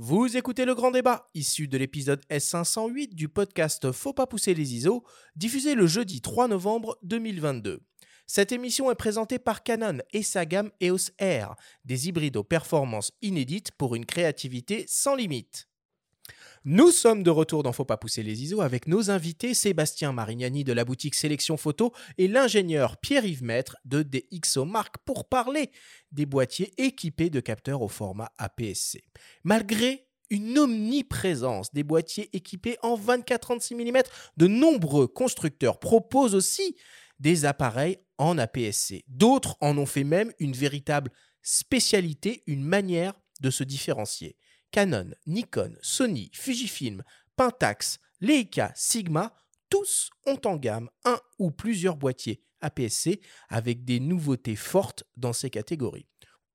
Vous écoutez le grand débat, issu de l'épisode S508 du podcast Faut pas pousser les ISO, diffusé le jeudi 3 novembre 2022. Cette émission est présentée par Canon et sa gamme EOS R, des hybrides aux performances inédites pour une créativité sans limite. Nous sommes de retour dans Faut pas pousser les ISO avec nos invités Sébastien Marignani de la boutique Sélection Photo et l'ingénieur Pierre-Yves Maître de DxO Mark pour parler des boîtiers équipés de capteurs au format APS-C. Malgré une omniprésence des boîtiers équipés en 24-36 mm, de nombreux constructeurs proposent aussi des appareils en APS-C. D'autres en ont fait même une véritable spécialité, une manière de se différencier. Canon, Nikon, Sony, Fujifilm, Pentax, Leica, Sigma, tous ont en gamme un ou plusieurs boîtiers APS-C avec des nouveautés fortes dans ces catégories.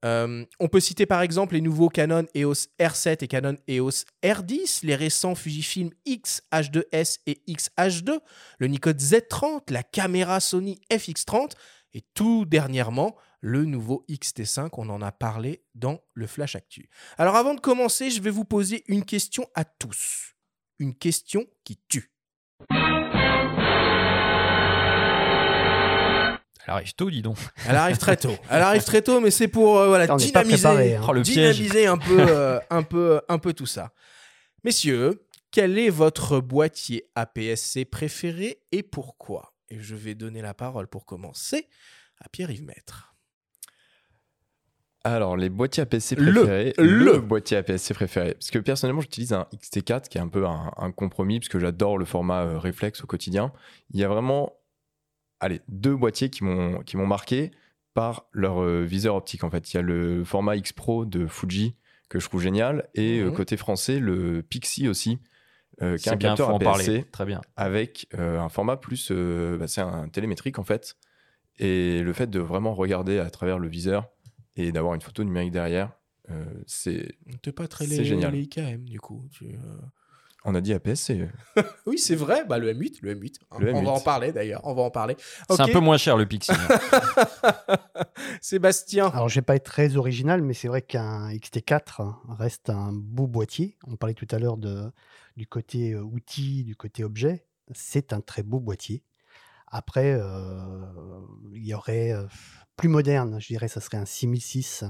Euh, on peut citer par exemple les nouveaux Canon EOS R7 et Canon EOS R10, les récents Fujifilm X-H2S et X-H2, le Nikon Z30, la caméra Sony FX30 et tout dernièrement le nouveau XT5, on en a parlé dans le Flash Actu. Alors avant de commencer, je vais vous poser une question à tous. Une question qui tue. Elle arrive tôt, dis donc. Elle arrive très tôt. Elle arrive très tôt, mais c'est pour euh, voilà, dynamiser, préparé, hein. Oh, dynamiser un, peu, euh, un, peu, un peu tout ça. Messieurs, quel est votre boîtier APS-C préféré et pourquoi? Et je vais donner la parole pour commencer à Pierre-Yves Maître. Alors, les boîtiers APS-C Le- préférés. le. boîtier APS-C préféré. Parce que personnellement, j'utilise un XT4 qui est un peu un, un compromis, parce que j'adore le format euh, réflexe au quotidien. Il y a vraiment, allez, deux boîtiers qui m'ont marqué par leur euh, viseur optique. En fait, il y a le format X Pro de Fuji que je trouve génial, et euh, Mhm. côté français, le Pixie aussi, euh, qui est un bien, capteur. APS-C Très bien. avec euh, un format plus, euh, bah, c'est un télémétrique en fait. Et le fait de vraiment regarder à travers le viseur et d'avoir une photo numérique derrière, euh, c'est. T'es pas très les, génial. les IKM du coup. tu, euh. On a dit APS-C. Oui, c'est vrai. Bah, le M8, le M8. hein. Le On va M8. en parler d'ailleurs. On va en parler. C'est un peu moins cher le Pixie. Sébastien. Alors, je vais pas être très original, mais c'est vrai qu'un XT4 reste un beau boîtier. On parlait tout à l'heure de, du côté euh, outil, du côté objet. C'est un très beau boîtier. Après, euh, il y aurait euh, plus moderne, je dirais, ça serait un 6006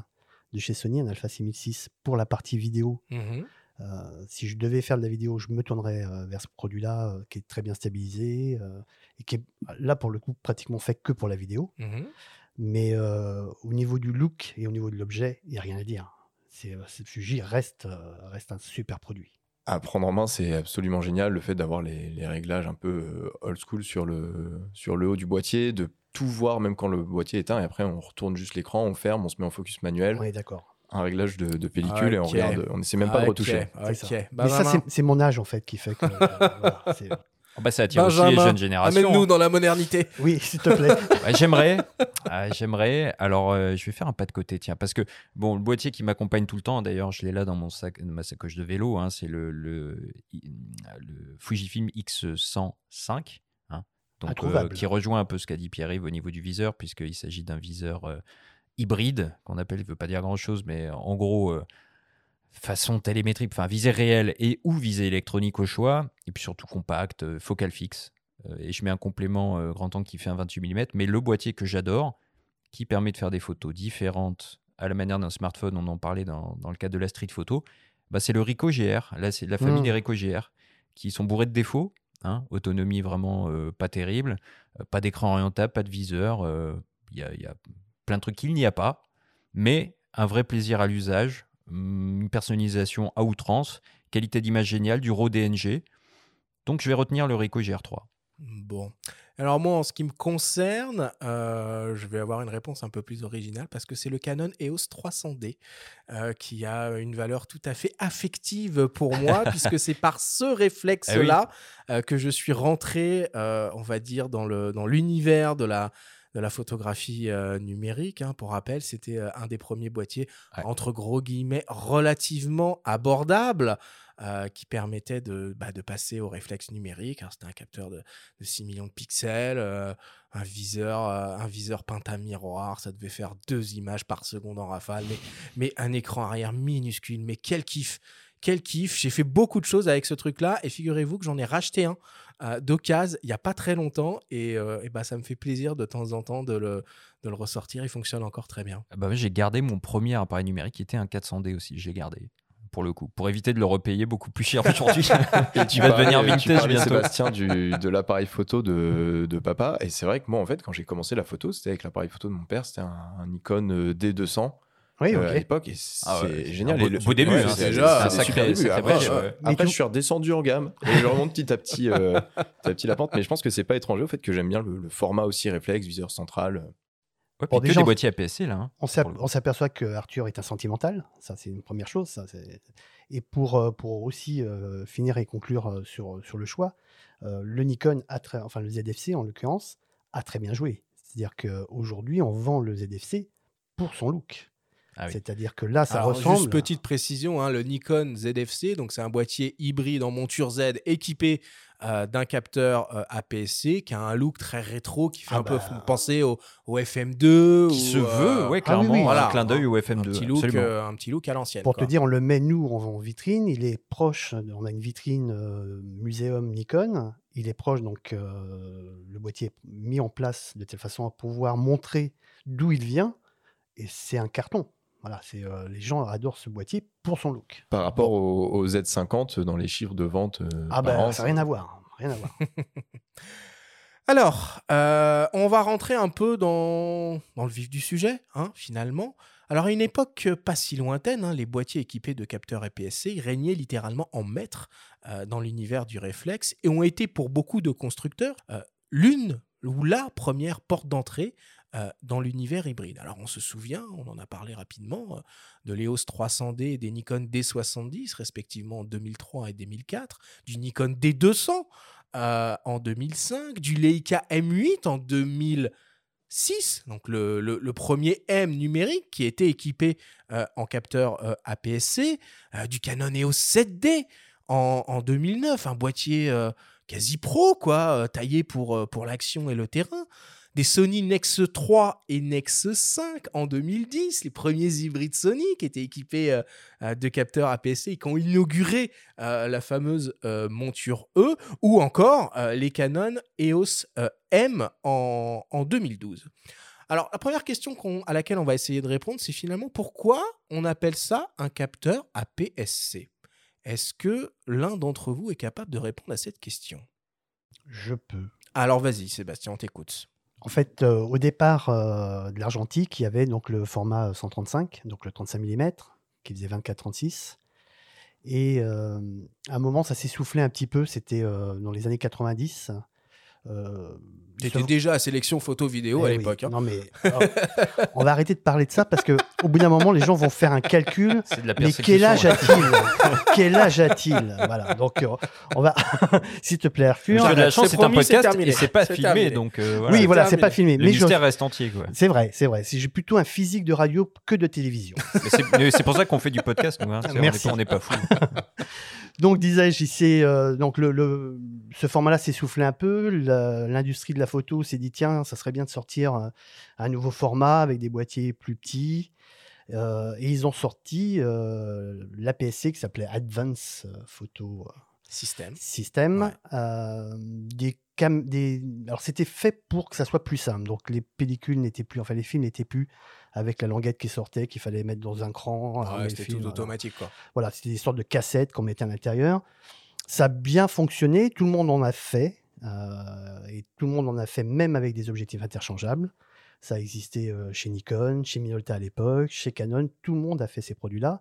de chez Sony, un Alpha 6006 pour la partie vidéo. Mhm. Euh, si je devais faire de la vidéo, je me tournerais euh, vers ce produit-là euh, qui est très bien stabilisé et qui est là pour le coup pratiquement fait que pour la vidéo. Mhm. Mais au niveau du look et au niveau de l'objet, il n'y a rien à dire. C'est, c'est- Fuji reste, reste un super produit. À prendre en main, c'est absolument génial le fait d'avoir les, les réglages un peu euh, old school sur le, sur le haut du boîtier, de tout voir même quand le boîtier est éteint. Et après, on retourne juste l'écran, on ferme, on se met en focus manuel, est d'accord. un réglage de, de pellicule et on regarde. On n'essaie même pas de retoucher. Ok. Mais ça, Benjamin. c'est, mon âge en fait qui fait que. euh, voilà, Oh, bah, ça attire aussi les jeunes générations. Amène-nous dans la modernité. Oui, s'il te plaît. J'aimerais. Ah, j'aimerais. Alors, euh, je vais faire un pas de côté, tiens, parce que bon, le boîtier qui m'accompagne tout le temps, d'ailleurs, je l'ai là dans mon sac, dans ma sacoche de vélo. hein, c'est le, le, le Fujifilm X105, hein, donc euh, qui rejoint un peu ce qu'a dit Pierre-Yves au niveau du viseur, puisqu'il s'agit d'un viseur euh, hybride qu'on appelle, il veut pas dire grand-chose, mais en gros. Façon télémétrique, enfin visée réelle et ou visée électronique au choix, et puis surtout compact, euh, focal fixe. Euh, et je mets un complément euh, grand angle qui fait un 28 mm, mais le boîtier que j'adore, qui permet de faire des photos différentes à la manière d'un smartphone, on en parlait dans, dans le cadre de la street photo, bah, c'est le Ricoh GR. Là, c'est la famille Mm. des Ricoh GR, qui sont bourrés de défauts. hein, autonomie vraiment euh, pas terrible, euh, pas d'écran orientable, pas de viseur. Il y, a, il y a plein de trucs qu'il n'y a pas, mais un vrai plaisir à l'usage, une personnalisation à outrance, qualité d'image géniale, du RAW DNG. Donc je vais retenir le Ricoh GR3. Bon. Alors moi, en ce qui me concerne, euh, je vais avoir une réponse un peu plus originale parce que c'est le Canon EOS 300D euh, qui a une valeur tout à fait affective pour moi puisque c'est par ce réflexe-là euh, que je suis rentré, on va dire, dans le dans l'univers de la de la photographie euh, numérique. hein. Pour rappel, c'était euh, un des premiers boîtiers, Ouais. entre gros guillemets, relativement abordable, euh, qui permettait de, bah, de passer au réflexe numérique. C'était un capteur de, de 6 millions de pixels, euh, un viseur, euh, un viseur pentamiroir, ça devait faire deux images par seconde en rafale, mais, mais un écran arrière minuscule. Mais quel kiff quel kiff. J'ai fait beaucoup de choses avec ce truc-là et figurez-vous que j'en ai racheté un euh, d'occasion il n'y a pas très longtemps et, euh, et bah, ça me fait plaisir de temps en temps de le, de le ressortir. Il fonctionne encore très bien. Ah bah j'ai gardé mon premier appareil numérique qui était un 400D aussi. J'ai gardé pour le coup, pour éviter de le repayer beaucoup plus cher aujourd'hui. Et tu vas devenir vintage bientôt. Sébastien, du, de l'appareil photo de, de papa. Et c'est vrai que moi, en fait, quand j'ai commencé la photo, c'était avec l'appareil photo de mon père. C'était un, un Nikon euh, D200 Oui, euh, à l'époque. C'est Ah ouais, c'est génial. beau- le- beau début, ouais, hein, c'est déjà un sacré- début. Après, euh, après, je suis redescendu en gamme et je remonte petit à petit, euh, petit à petit la pente. Mais je pense que c'est pas étranger au fait que j'aime bien le, le format aussi réflexe, viseur central. Ouais, Bon, déjà, des boîtiers APS-C là. hein, On s'aperçoit que Arthur est un sentimental, ça c'est une première chose. Ça, et pour, euh, pour aussi euh, finir et conclure euh, sur, sur le choix, euh, le Nikon, a très, enfin le ZFC en l'occurrence, a très bien joué. C'est-à-dire qu'aujourd'hui, on vend le ZFC pour son look. Ah oui. C'est-à-dire que là, ça Alors, ressemble. Juste petite précision, hein, le Nikon ZFC, donc c'est un boîtier hybride en monture Z équipé euh, d'un capteur euh, APS-C qui a un look très rétro qui fait Ah un peu bah. penser au, au FM2. Qui ou, se euh, veut, ouais, ah oui, clairement, oui. un clin d'œil au un FM2. petit look, euh, un petit look à l'ancienne. Pour quoi. te dire, on le met nous en, en vitrine. Il est proche. On a une vitrine euh, muséum Nikon. Il est proche, donc euh, le boîtier est mis en place de telle façon à pouvoir montrer d'où il vient. Et c'est un carton. Voilà, c'est euh, les gens adorent ce boîtier pour son look. Par rapport au, au Z50 dans les chiffres de vente. euh, Ah ben, ça n'a rien à voir. Rien à voir. Alors, euh, on va rentrer un peu dans, dans le vif du sujet, hein, finalement. Alors, à une époque pas si lointaine, hein, les boîtiers équipés de capteurs APS-C régnaient littéralement en maître euh, dans l'univers du réflexe et ont été pour beaucoup de constructeurs euh, l'une ou la première porte d'entrée euh, dans l'univers hybride. Alors, on se souvient, on en a parlé rapidement, euh, de l'EOS 300D et des Nikon D70, respectivement en 2003 et 2004, du Nikon D200 euh, en 2005, du Leica M8 en 2006, donc le, premier M numérique qui était équipé en capteur APS-C, du Canon EOS 7D en, en 2009, un boîtier quasi pro, quoi, taillé pour, pour l'action et le terrain. Des Sony Nex 3 et Nex 5 en 2010, les premiers hybrides Sony qui étaient équipés euh, euh, de capteurs APS-C et qui ont inauguré euh, la fameuse euh, monture E, ou encore les Canon EOS M en, en 2012. Alors, la première question à laquelle on va essayer de répondre, c'est finalement pourquoi on appelle ça un capteur APS-C Est-ce que l'un d'entre vous est capable de répondre à cette question? Je peux. Alors, vas-y, Sébastien, on t'écoute. En fait, euh, au départ euh, de l'argentique, il y avait donc le format 135, donc le 35 mm, qui faisait 24-36. Et euh, à un moment, ça s'est soufflé un petit peu, c'était dans les années 90. Euh, T'étais ce- déjà à sélection photo vidéo Eh à oui. l'époque. hein. Non mais alors, on va arrêter de parler de ça parce que au bout d'un moment, les gens vont faire un calcul. C'est de la Mais quel âge a-t-il? Quel âge a-t-il? Voilà. Donc, euh, on va, s'il te plaît, Arthur. Tu as de la J'arrête, chance, c'est un podcast terminé. et c'est pas filmé, terminé. donc euh, voilà. oui, voilà, c'est pas filmé. Le Mais je- mystère reste entier. C'est vrai, c'est vrai. Si J'ai plutôt un physique de radio que de télévision. Mais c'est- pour ça qu'on fait du podcast, nous. hein. Merci. On n'est pas fous. Donc, disais-je, euh, donc le, le- ce format-là s'est soufflé un peu. L'industrie de la photo s'est dit tiens, ça serait bien de sortir euh, un nouveau format avec des boîtiers plus petits. Euh, et ils ont sorti euh, l'APS-C qui s'appelait Advance Photo. System. Ouais. euh, des cam- des... Alors, c'était fait pour que ça soit plus simple. Donc, les pellicules n'étaient plus, enfin, les films n'étaient plus avec la languette qui sortait, qu'il fallait mettre dans un cran. Ouais, ramener le c'était tout voilà. automatique, quoi. Voilà, c'était des sortes de cassettes qu'on mettait à l'intérieur. Ça a bien fonctionné, tout le monde en a fait, euh, et tout le monde en a fait même avec des objectifs interchangeables. Ça existait euh, chez Nikon, chez Minolta à l'époque, chez Canon, tout le monde a fait ces produits-là.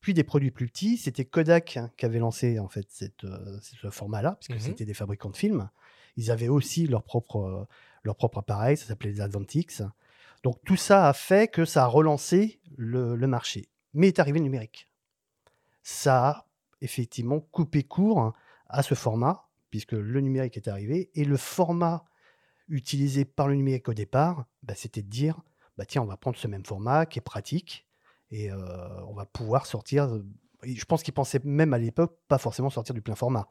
Puis des produits plus petits, c'était Kodak hein, qui avait lancé en fait cette, euh, ce format-là, puisque Mhm. c'était des fabricants de films. Ils avaient aussi leur propre, euh, leur propre appareil, ça s'appelait les Advantix. Donc tout ça a fait que ça a relancé le, le marché. Mais est arrivé le numérique. Ça a effectivement coupé court à ce format, puisque le numérique est arrivé, et le format utilisé par le numérique au départ, bah, c'était de dire, bah, tiens, on va prendre ce même format qui est pratique, et euh, on va pouvoir sortir. et Je pense qu'ils pensaient même à l'époque pas forcément sortir du plein format.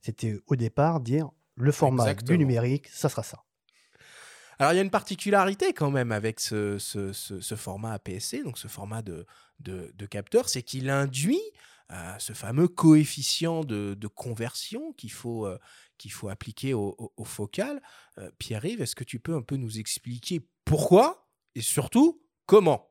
C'était au départ dire, le format Exactement. du numérique, ça sera ça. Alors, il y a une particularité quand même avec ce, format APS-C, donc ce format de, capteur, c'est qu'il induit euh, ce fameux coefficient de, conversion qu'il faut, euh, qu'il faut appliquer au, focal. Euh, Pierre-Yves, est-ce que tu peux un peu nous expliquer pourquoi et surtout comment?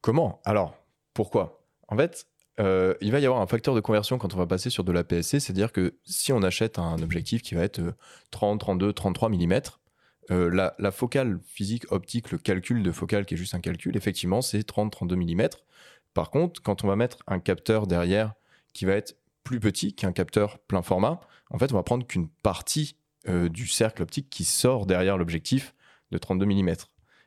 Comment? Alors, pourquoi? En fait, il va y avoir un facteur de conversion quand on va passer sur de la PSC, c'est-à-dire que si on achète un objectif qui va être euh, 30, 32, 33 mm, euh, la, focale physique optique, le calcul de focale qui est juste un calcul, effectivement, c'est 30, 32 mm. Par contre, quand on va mettre un capteur derrière qui va être plus petit qu'un capteur plein format, en fait, on va prendre qu'une partie euh, du cercle optique qui sort derrière l'objectif de 32 mm.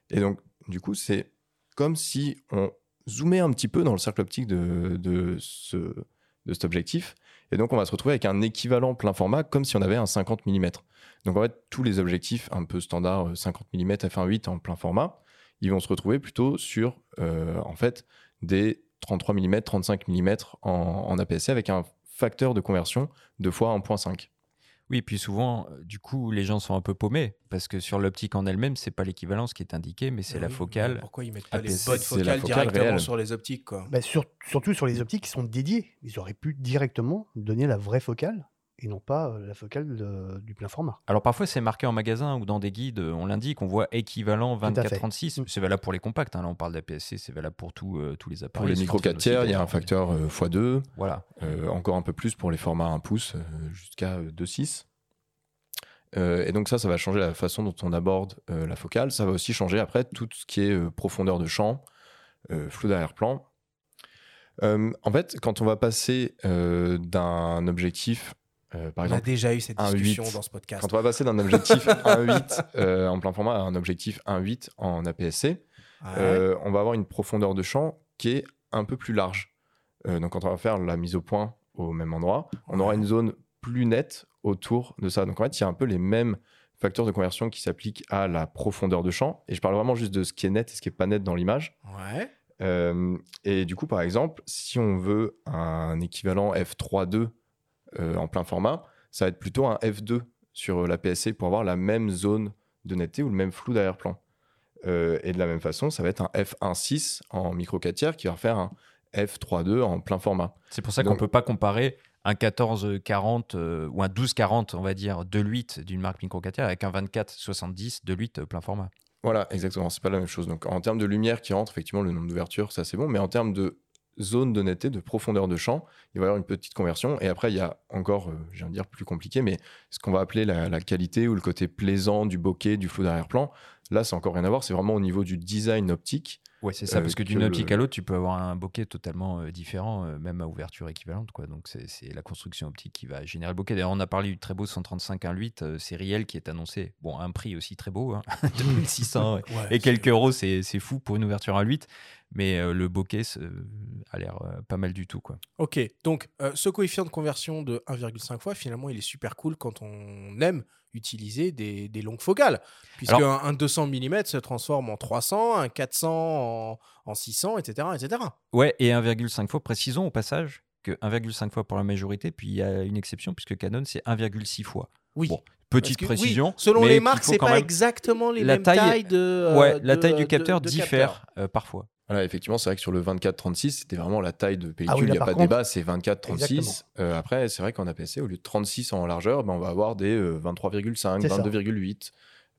Et donc, du coup, c'est comme si on zoomait un petit peu dans le cercle optique de, ce, de cet objectif. Et donc, on va se retrouver avec un équivalent plein format comme si on avait un 50 mm. Donc, en fait, tous les objectifs un peu standard euh, 50 mm f1.8 en plein format, ils vont se retrouver plutôt sur, euh, en fait, des 33 mm, 35 mm en, en APS-C avec un facteur de conversion de fois 1.5. Oui, puis souvent, euh, du coup, les gens sont un peu paumés parce que sur l'optique en elle-même, c'est pas l'équivalence qui est indiquée, mais c'est Ah la focale. mais Pourquoi ils mettent pas les bonnes c'est la focales focale directement réelle. sur les optiques quoi? Bah, sur- surtout sur les optiques qui sont dédiées. Ils auraient pu directement donner la vraie focale et non pas euh, la focale de- du plein format. Alors parfois, c'est marqué en magasin ou dans des guides, euh, on l'indique, on voit équivalent à fait. 24-36. Mm. C'est valable pour les compacts. hein, Là, on parle d'APS-C, c'est valable pour tout, euh, tous les Pour appareils. les ce micro fonctionne 4 aussi, tiers, il y a un facteur euh, x2. Voilà. Euh, encore un peu plus pour les formats 1 pouce euh, jusqu'à euh, 2.6. Euh, et donc ça, ça va changer la façon dont on aborde euh, la focale. Ça va aussi changer après tout ce qui est euh, profondeur de champ, euh, flou d'arrière-plan. Euh, en fait, quand on va passer euh, d'un objectif, euh, par On a déjà eu cette discussion 8. dans ce podcast. quand on va passer d'un objectif 1.8 euh, en plein format à un objectif 1.8 en APS-C, Ouais. euh, on va avoir une profondeur de champ qui est un peu plus large. Euh, donc quand on va faire la mise au point au même endroit, on aura une zone plus nette autour de ça. Donc en fait, il y a un peu les mêmes facteurs de conversion qui s'appliquent à la profondeur de champ. Et je parle vraiment juste de ce qui est net et ce qui est pas net dans l'image. Ouais. Et du coup, par exemple, si on veut un équivalent f3.2 euh, en plein format, ça va être plutôt un f2 sur la PSC pour avoir la même zone de netteté ou le même flou d'arrière-plan. Euh, et de la même façon, ça va être un f1.6 en micro 4 tiers qui va faire un f3.2 en plein format. C'est pour ça qu'on Donc- peut pas comparer un 1440 euh, ou un 1240, on va dire, de l'huit d'une marque micro 4 tiers avec un 2470 de l'huit plein format. Voilà, exactement, c'est pas la même chose. Donc en termes de lumière qui rentre, effectivement, le nombre d'ouvertures, ça c'est bon, mais en termes de zone de netteté, de profondeur de champ, il va y avoir une petite conversion. Et après, il y a encore, euh, je viens de dire plus compliqué, mais ce qu'on va appeler la, la qualité ou le côté plaisant du bokeh, du flou d'arrière-plan. Là, c'est encore rien à voir, c'est vraiment au niveau du design optique. Ouais, c'est ça, Euh, parce que que d'une le- optique à l'autre, tu peux avoir un bokeh totalement euh, différent, euh, même à ouverture équivalente. Quoi. Donc, c'est la construction optique qui va générer le bokeh. D'ailleurs, on a parlé du très beau 135 1.8 euh, sériel qui est annoncé. Bon, un prix aussi très beau, hein, 2600 Ouais, et quelques euros, c'est fou pour une ouverture 1.8. Mais euh, le bokeh c'est- a l'air euh, pas mal du tout. Quoi. Ok, donc euh, ce coefficient de conversion de 1,5 fois, finalement, il est super cool quand on aime utiliser des, des longues focales. Puisque Alors- un, un 200 mm se transforme en 300, un 400 en, en 600, etc., etc. Ouais, et 1,5 fois, précisons au passage que 1,5 fois pour la majorité, puis il y a une exception, puisque Canon, c'est 1,6 fois. Oui. Bon, Petite que, oui, précision. selon les marques, c'est pas exactement les La mêmes taille- tailles de. euh, Ouais, la de- taille du de- capteur de diffère euh, parfois. Voilà, effectivement, c'est vrai que sur le 24-36, c'était vraiment la taille de pellicule. Ah oui, il n'y a pas de contre- débat, c'est 24-36. Exactement. Euh, après, c'est vrai qu'en APS-C, au lieu de 36 en largeur, ben, on va avoir des euh, 23,5, C'est ça. 22,8,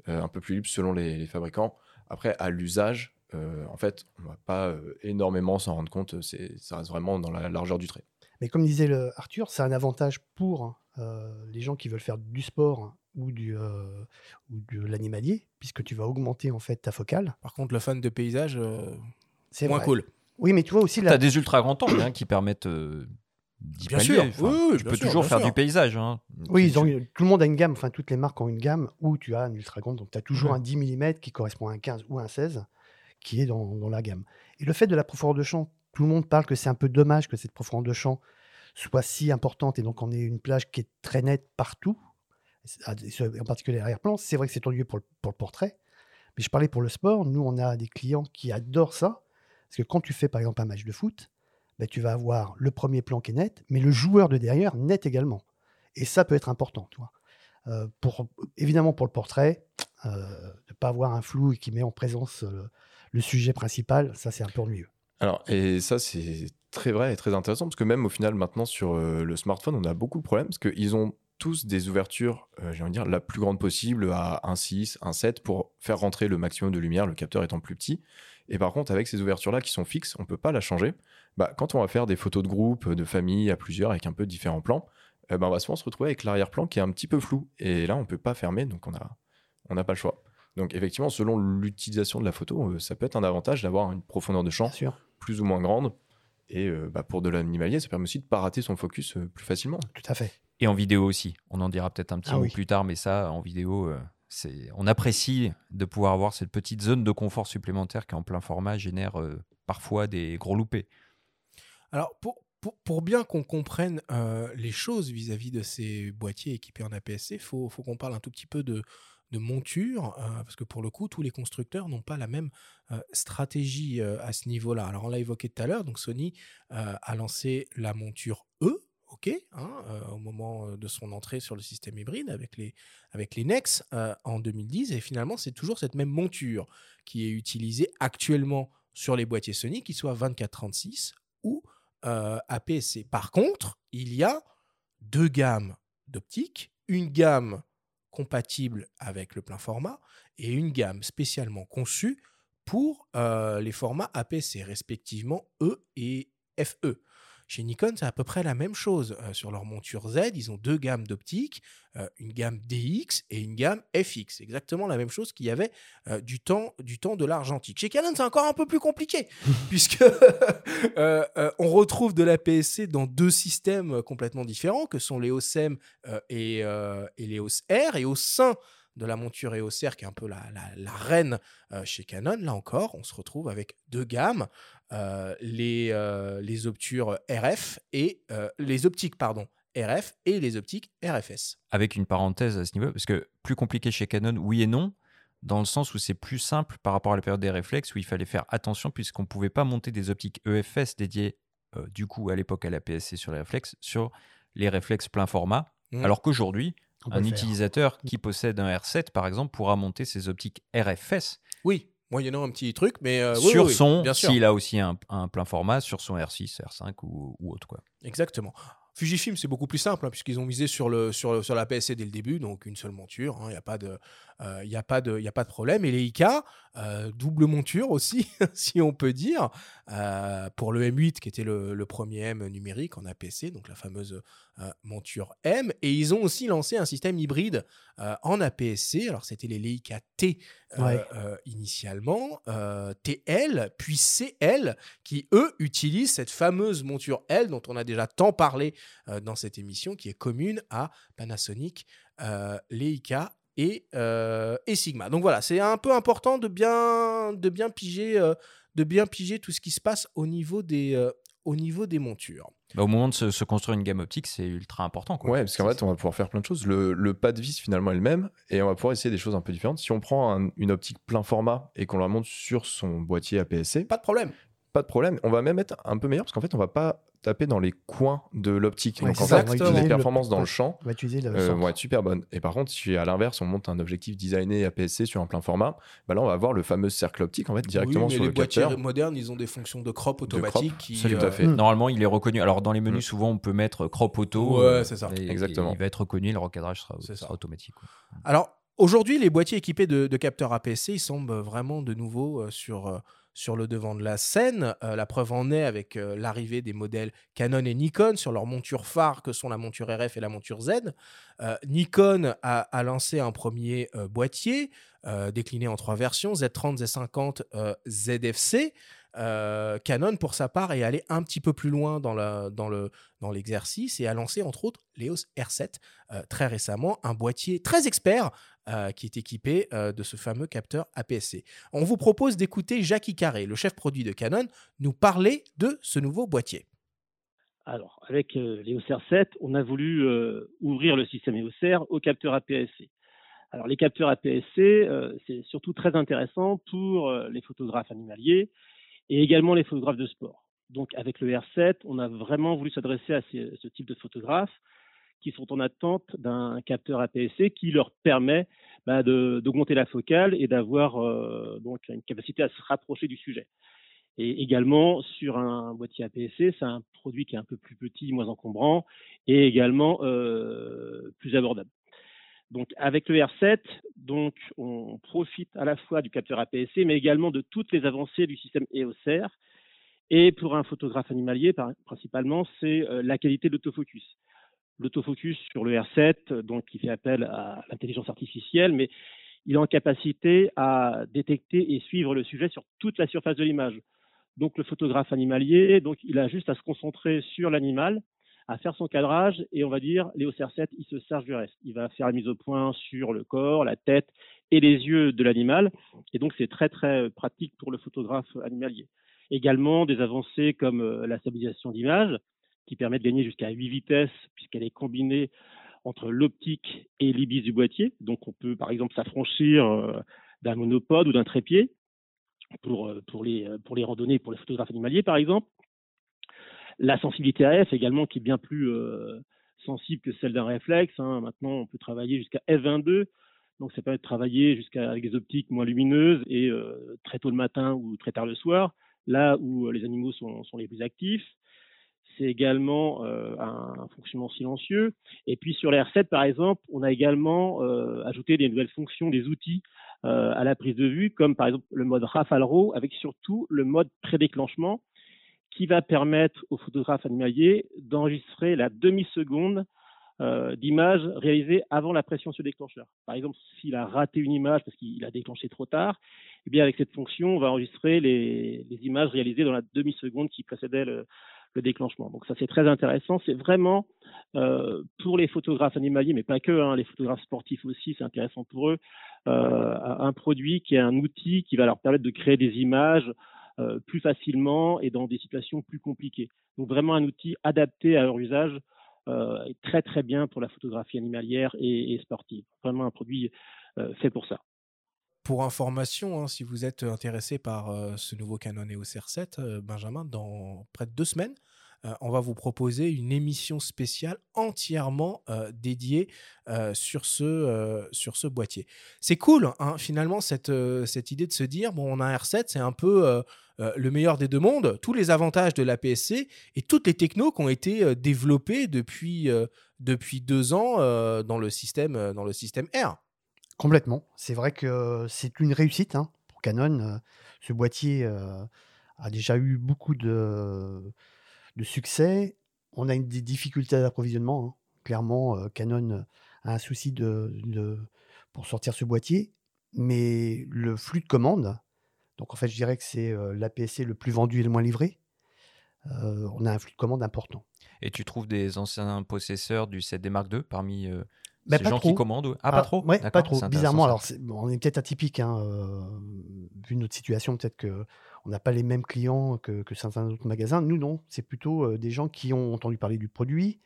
euh, un peu plus libre selon les, les fabricants. Après, à l'usage, euh, en fait, on ne va pas euh, énormément s'en rendre compte. C'est, ça reste vraiment dans la largeur du trait. Mais comme disait le Arthur, c'est un avantage pour euh, les gens qui veulent faire du sport ou, du, euh, ou de l'animalier, puisque tu vas augmenter en fait ta focale. Par contre, le fan de paysage, euh, C'est moins vrai. cool. Oui, mais tu vois aussi Tu la, as des ultra grands angles hein, qui permettent euh, d'y Bien pallier. sûr. Enfin, Oui, oui, tu bien peux sûr, toujours bien faire sûr. du paysage. hein. Oui, ils ont tout le monde a une gamme, enfin toutes les marques ont une gamme où tu as un ultra grand, donc tu as toujours Ouais. un 10 mm qui correspond à un 15 ou un 16 qui est dans, dans la gamme. Et le fait de la profondeur de champ, tout le monde parle que c'est un peu dommage que cette profondeur de champ soit si importante et donc on ait une plage qui est très nette partout, en particulier l'arrière-plan. C'est vrai que c'est ennuyeux pour le, pour le portrait, mais je parlais pour le sport. Nous, on a des clients qui adorent ça parce que quand tu fais par exemple un match de foot, ben, tu vas avoir le premier plan qui est net, mais le joueur de derrière net également. Et ça peut être important, tu vois. Euh, pour, évidemment, pour le portrait, euh, de ne pas avoir un flou qui met en présence euh, le sujet principal, ça c'est un peu ennuyeux. Alors, et ça, c'est très vrai et très intéressant parce que même au final, maintenant sur le smartphone, on a beaucoup de problèmes parce qu'ils ont tous des ouvertures, j'ai envie de dire, la plus grande possible à 1.6, 1.7 pour faire rentrer le maximum de lumière, le capteur étant plus petit. Et par contre, avec ces ouvertures-là qui sont fixes, on ne peut pas la changer. Bah, quand on va faire des photos de groupe, de famille, à plusieurs, avec un peu différents plans, euh, bah, on va souvent se retrouver avec l'arrière-plan qui est un petit peu flou. Et là, on ne peut pas fermer, donc on n'a on n'a pas le choix. Donc effectivement, selon l'utilisation de la photo, euh, ça peut être un avantage d'avoir une profondeur de champ plus ou moins grande. Et euh, bah, pour de l'animalier, ça permet aussi de ne pas rater son focus euh, plus facilement. tout à fait. Et en vidéo aussi. On en dira peut-être un petit Ah mot oui. plus tard, mais ça, en vidéo, euh, on apprécie de pouvoir avoir cette petite zone de confort supplémentaire qui, en plein format, génère euh, parfois des gros loupés. Alors, pour, bien qu'on comprenne euh, les choses vis-à-vis de ces boîtiers équipés en APS-C, il faut, qu'on parle un tout petit peu de, de monture, euh, parce que pour le coup, tous les constructeurs n'ont pas la même stratégie à ce niveau-là. Alors, on l'a évoqué tout à l'heure, donc Sony a lancé la monture E, ok, hein, au moment de son entrée sur le système hybride avec les, NEX en 2010, et finalement, c'est toujours cette même monture qui est utilisée actuellement sur les boîtiers Sony, qu'ils soient 2436 ou euh, APS-C. Par contre, il y a deux gammes d'optiques, une gamme compatible avec le plein format et une gamme spécialement conçue pour les formats APS-C, respectivement E et FE. Chez Nikon, c'est à peu près la même chose. Euh, sur leur monture Z, ils ont deux gammes d'optiques, euh, une gamme DX et une gamme FX. Exactement la même chose qu'il y avait euh, du, temps, du temps de l'argentique. Chez Canon, c'est encore un peu plus compliqué, puisque euh, on retrouve de la PSC dans deux systèmes complètement différents, que sont l'EOS M euh, et, et l'EOS R. Et au sein de la monture EOS R, qui est un peu la, la- la reine euh, chez Canon, là encore, on se retrouve avec deux gammes, euh, les, euh, les obtures RF et euh, les optiques, pardon, RF et les optiques RFS. Avec une parenthèse à ce niveau, parce que plus compliqué chez Canon, oui et non, dans le sens où c'est plus simple par rapport à la période des réflexes, où il fallait faire attention, puisqu'on ne pouvait pas monter des optiques EFS dédiées, euh, du coup, à l'époque à la PSC sur les réflexes, sur les réflexes plein format. Mm. Alors qu'aujourd'hui, un utilisateur qui possède un R7, par exemple, pourra monter ses optiques RFS Oui, moyennant un petit truc, mais euh, sur oui, oui, son, bien sûr. s'il a aussi un, un plein format, sur son R6, R5 ou, ou autre. Quoi. Exactement. Fujifilm, c'est beaucoup plus simple, hein, puisqu'ils ont misé sur, le, sur, le- sur la PSC dès le début, donc une seule monture, il n'y a, pas de- euh, y a, pas de- y a pas de problème. Et les IK, euh, double monture aussi, si on peut dire, euh, pour le M8, qui était le, le premier M numérique en APC, donc la fameuse euh, monture M. Et ils ont aussi lancé un système hybride en APS-C. Alors, c'était les Leica T Ouais. initialement, TL, puis CL, qui eux utilisent cette fameuse monture L dont on a déjà tant parlé dans cette émission, qui est commune à Panasonic, euh, Leica et, euh, et Sigma. Donc voilà, c'est un peu important de bien, de bien piger, euh, de bien piger tout ce qui se passe au niveau des, euh, au niveau des montures. Bah, au moment de se, se construire une gamme optique, c'est ultra important. Quoi. Ouais, parce qu'en fait, on va pouvoir faire plein de choses. Le, le pas de vis, finalement, est le même, et on va pouvoir essayer des choses un peu différentes. Si on prend un- une optique plein format et qu'on la monte sur son boîtier APS-C, Pas de problème. pas de problème. On va même être un peu meilleur, parce qu'en fait, on va pas taper dans les coins de l'optique. Ouais, Donc, en ça, fait, on va Exactement. les performances dans le champ va euh, vont être super bonnes. Et par contre, si à l'inverse, on monte un objectif designé APS-C sur un plein format, bah là, on va avoir le fameux cercle optique, en fait, directement Oui, mais sur les le boîtiers capteur. modernes, ils ont des fonctions de crop crop, automatique qui. Absolument. Tout à euh, fait. Mm. Normalement, il est reconnu. Alors, dans les menus, Mm. souvent, on peut mettre crop auto. Ouais, euh, c'est ça. et- Exactement. et il va être reconnu, le recadrage sera, automatique. quoi. Alors, aujourd'hui, les boîtiers équipés de, de capteurs APS-C, ils semblent vraiment de nouveau euh, sur, euh, sur le devant de la scène. Euh, la preuve en est avec euh, l'arrivée des modèles Canon et Nikon sur leurs montures phares que sont la monture RF et la monture Z. Euh, Nikon a, lancé un premier boîtier décliné en trois versions, Z30, Z50, euh, ZFC. Euh, Canon, pour sa part, est allé un petit peu plus loin dans, l'exercice et a lancé, entre autres, l'EOS R7 euh, très récemment, un boîtier très expert euh, qui est équipé de ce fameux capteur APS-C. On vous propose d'écouter Jackie Carré, le chef produit de Canon, nous parler de ce nouveau boîtier. Alors, avec l'EOS R7, on a voulu ouvrir le système EOS R au capteur APS-C. Alors, les capteurs APS-C, c'est surtout très intéressant pour les photographes animaliers et également les photographes de sport. Donc, avec le R7, on a vraiment voulu s'adresser à ce type de photographes qui sont en attente d'un capteur APS-C qui leur permet bah, d'augmenter la focale et d'avoir euh, donc une capacité à se rapprocher du sujet. Et également, sur un boîtier APS-C, c'est un produit qui est un peu plus petit, moins encombrant et également euh, plus abordable. Donc, avec le R7, donc, on profite à la fois du capteur APS-C, mais également de toutes les avancées du système EOS R. Et pour un photographe animalier, principalement, c'est euh, la qualité de l'autofocus. L'autofocus sur le R7, donc, qui fait appel à l'intelligence artificielle, mais il est en capacité à détecter et suivre le sujet sur toute la surface de l'image. Donc, le photographe animalier, donc, il a juste à se concentrer sur l'animal, à faire son cadrage et on va dire, Léo R7, il se charge du reste. Il va faire la mise au point sur le corps, la tête et les yeux de l'animal. Et donc, c'est très, très pratique pour le photographe animalier. Également, des avancées comme euh, la stabilisation d'image, qui permet de gagner jusqu'à 8 vitesses, puisqu'elle est combinée entre l'optique et l'ibis du boîtier. Donc, on peut, par exemple, s'affranchir euh, d'un monopode ou d'un trépied pour, euh, pour, les, pour les randonnées, pour les photographes animaliers, par exemple. La sensibilité AF également, qui est bien plus euh, sensible que celle d'un réflexe. Hein. Maintenant, on peut travailler jusqu'à F22. Donc, ça permet de travailler jusqu'à avec des optiques moins lumineuses et euh, très tôt le matin ou très tard le soir, là où euh, les animaux sont, les plus actifs. C'est également un, fonctionnement silencieux. Et puis sur les R7, par exemple, on a également ajouté des nouvelles fonctions, des outils à la prise de vue, comme par exemple le mode Rafale RAW, avec surtout le mode prédéclenchement, qui va permettre au photographe animalier d'enregistrer la demi-seconde euh, d'image réalisée avant la pression sur le déclencheur. Par exemple, s'il a raté une image parce qu'il a déclenché trop tard, eh bien avec cette fonction, on va enregistrer les, images réalisées dans la demi-seconde qui précédait le, déclenchement. Donc ça c'est très intéressant. C'est vraiment euh, pour les photographes animaliers, mais pas que, hein, les photographes sportifs aussi, c'est intéressant pour eux, euh, un produit qui est un outil qui va leur permettre de créer des images euh, plus facilement et dans des situations plus compliquées. Donc vraiment un outil adapté à leur usage euh, très très bien pour la photographie animalière et, sportive. Vraiment un produit euh, fait pour ça. Pour information, hein, si vous êtes intéressé par ce nouveau Canon EOS R7, Benjamin, dans près de deux semaines, euh, on va vous proposer une émission spéciale entièrement euh, dédiée euh, sur, ce, sur ce boîtier. C'est cool, hein, finalement, cette, cette idée de se dire, bon, on a un R7, c'est un peu le meilleur des deux mondes, tous les avantages de la PSC et toutes les technos qui ont été développées depuis, depuis deux ans dans, le système, dans le système R. Complètement. C'est vrai que c'est une réussite hein, pour Canon. ce boîtier a déjà eu beaucoup de de succès. On a une, des difficultés d'approvisionnement. Hein. Clairement, euh, Canon a un souci de, pour sortir ce boîtier. Mais le flux de commandes, donc en fait, je dirais que c'est euh, l'APC le plus vendu et le moins livré. Euh, on a un flux de commandes important. Et tu trouves des anciens possesseurs du 7D Mark II parmi bah, ces gens qui commandent Ah, pas ah, trop Ouais, pas trop. Bizarrement, alors on est peut-être atypique, hein, vu notre situation, peut-être que on n'a pas les mêmes clients que, certains autres magasins. Nous, non. C'est plutôt des gens qui ont entendu parler du produit,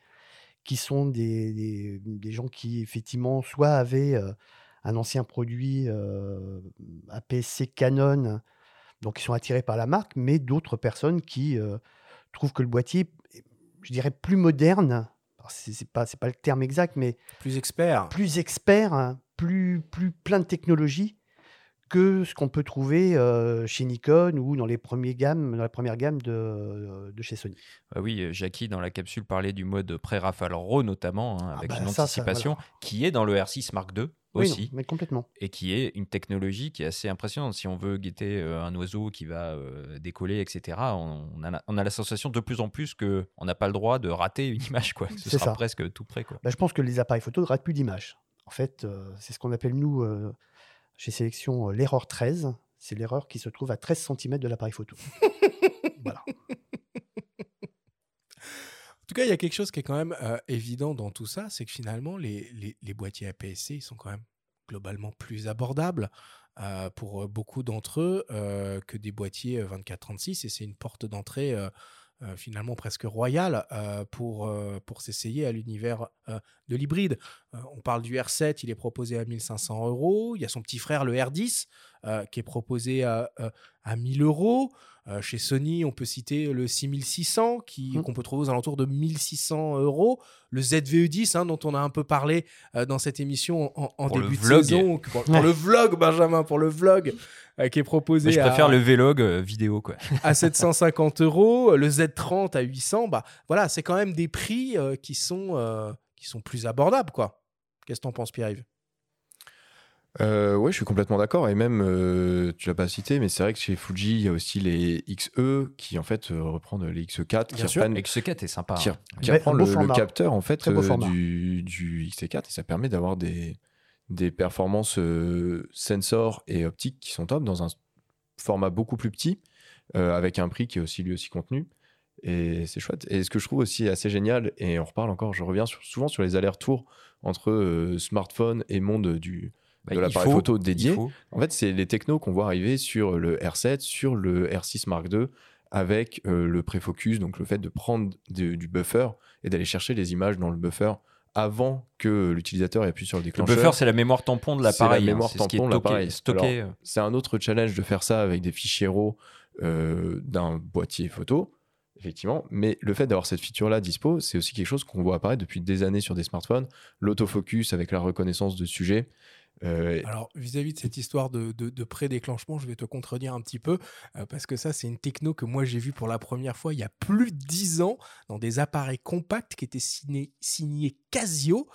qui sont des, des, gens qui, effectivement, soit avaient un ancien produit APC Canon, donc ils sont attirés par la marque, mais d'autres personnes qui trouvent que le boîtier, je dirais, plus moderne, c'est pas, pas le terme exact, mais plus expert, plus expert, hein, plus, plus plein de technologies que ce qu'on peut trouver euh, chez Nikon ou dans les premiers gammes, dans la première gamme de, de chez Sony. Bah oui, euh, Jackie dans la capsule parlait du mode pré-rafale RAW notamment, hein, ah avec bah une anticipation qui est dans le R6 Mark II aussi. mais complètement. Et qui est une technologie qui est assez impressionnante. Si on veut guetter euh, un oiseau qui va décoller, etc., on, a, on, a, la sensation de plus en plus qu'on n'a pas le droit de rater une image. Quoi. Ce sera presque tout près. Quoi. Bah, je pense que les appareils photo ne ratent plus d'images. En fait, c'est ce qu'on appelle, nous, j'ai sélection l'erreur 13. C'est l'erreur qui se trouve à 13 cm de l'appareil photo. voilà. En tout cas, il y a quelque chose qui est quand même évident dans tout ça, c'est que finalement, les, les, boîtiers APS-C, ils sont quand même globalement plus abordables pour beaucoup d'entre eux que des boîtiers 2436, et c'est une porte d'entrée euh, finalement presque royal euh, pour, euh, pour s'essayer à l'univers de l'hybride. on parle du R7, il est proposé à 1500 euros. Il y a son petit frère, le R10, qui est proposé à, à 1000 euros. chez Sony, on peut citer le 6600 qui, mmh. qu'on peut trouver aux alentours de 1600 euros. Le ZVE10, hein, dont on a un peu parlé dans cette émission en, début de saison. Pour, le vlog, Benjamin, pour le vlog. Euh, qui est proposé je à, préfère le Vlog euh, vidéo, quoi. à 750 euros, le Z30 à 800. Bah voilà, c'est quand même des prix euh, qui sont euh, qui sont plus abordables, quoi. Qu'est-ce que t'en penses, Pierre-Yves? Euh, ouais, je suis complètement d'accord. Et même, euh, tu l'as pas cité, mais c'est vrai que chez Fuji, il y a aussi les XE qui en fait euh, reprennent les XE4, qui Bien sûr. reprennent, X4 est sympa. qui, hein. qui reprend le, capteur en fait euh, du, du XT4 et ça permet d'avoir des, des performances euh, sensor et optiques qui sont top dans un format beaucoup plus petit euh, avec un prix qui est aussi lui aussi contenu. Et c'est chouette. Et ce que je trouve aussi assez génial et on reparle encore je reviens sur- souvent sur les allers-retours entre euh, smartphone et monde du Bah, de il l'appareil photo dédié en fait, c'est les technos qu'on voit arriver sur le R7, sur le R6 Mark II, avec euh, le préfocus, donc le fait de prendre de- du buffer et d'aller chercher les images dans le buffer avant que l'utilisateur ait appuyé sur le Le déclencheur. buffer, c'est la mémoire tampon de C'est la l'appareil. hein. mémoire tampon de l'appareil. stocké. C'est un autre challenge de faire ça avec des fichiers RAW euh, d'un boîtier photo, effectivement. Mais le fait d'avoir cette feature-là dispo, c'est aussi quelque chose qu'on voit apparaître depuis des années sur des smartphones. L'autofocus avec la reconnaissance de sujet. Euh, Alors, vis-à-vis de cette histoire de, de, de pré-déclenchement, je vais te contredire un petit peu, euh, parce que ça, c'est une techno que moi j'ai vue pour la première fois il y a plus de 10 ans dans des appareils compacts qui étaient signés, signés Casio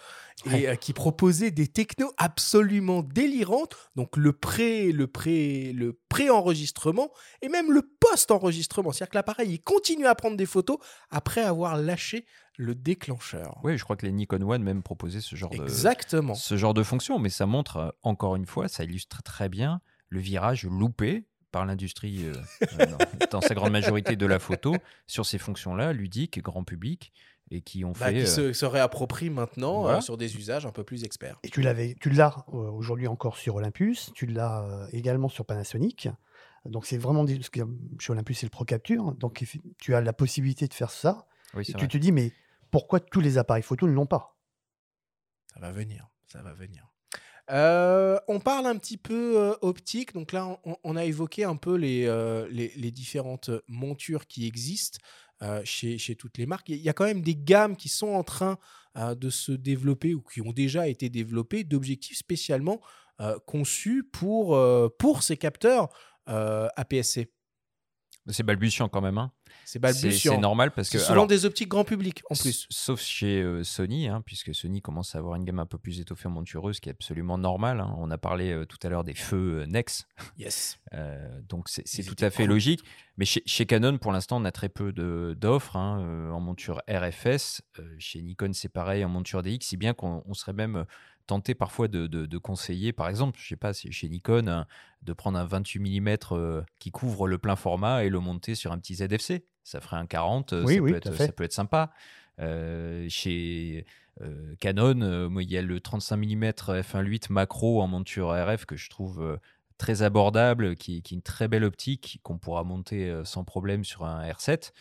et euh, qui proposaient des technos absolument délirantes. Donc, le pré, le pré, le pré-enregistrement et même le post-enregistrement. C'est-à-dire que l'appareil, il continue à prendre des photos après avoir lâché le déclencheur. Oui, je crois que les Nikon One même proposaient ce genre de Exactement. ce genre de fonction, mais ça montre euh, encore une fois, ça illustre très bien le virage loupé par l'industrie euh, dans, dans sa grande majorité de la photo sur ces fonctions-là, ludiques et grand public, et qui ont Bah, fait. qui euh, se, se réapproprie maintenant voilà. euh, sur des usages un peu plus experts. Et tu l'avais, tu l'as euh, aujourd'hui encore sur Olympus, tu l'as également sur Panasonic. Donc c'est vraiment chez Olympus c'est le Pro Capture, donc effi- tu as la possibilité de faire ça. oui, Et c'est tu vrai. te dis mais pourquoi tous les appareils photo ne l'ont pas? Ça va venir, ça va venir. Euh, on parle un petit peu euh, optique. Donc là, on, on a évoqué un peu les, euh, les, les différentes montures qui existent euh, chez, toutes les marques. Il y a quand même des gammes qui sont en train euh, de se développer ou qui ont déjà été développées d'objectifs spécialement euh, conçus pour, pour ces capteurs APS-C. C'est balbutiant quand même. hein. C'est balbutiant. c'est normal parce que. Souvent alors, des optiques grand public en plus. Sauf chez euh, Sony, hein, puisque Sony commence à avoir une gamme un peu plus étoffée en montureuse, ce qui est absolument normal. hein. On a parlé euh, tout à l'heure des feux euh, Nex, Yes. donc c'est tout à fait cool. logique. Mais chez, chez Canon, pour l'instant, on a très peu d'offres hein, en monture RFS. Chez Nikon, c'est pareil en monture DX, si bien qu'on on serait même tenté parfois de, de- de conseiller, par exemple, je sais pas, chez Nikon, hein, de prendre un 28 mm euh, qui couvre le plein format et le monter sur un petit ZFC. Ça ferait un 40, euh, Oui, ça, oui, peut être, ça peut être sympa. Euh, chez euh, Canon, il y a le 35 mm f1.8 macro en monture RF que je trouve très abordable, qui, qui est une très belle optique qu'on pourra monter sans problème sur un R7.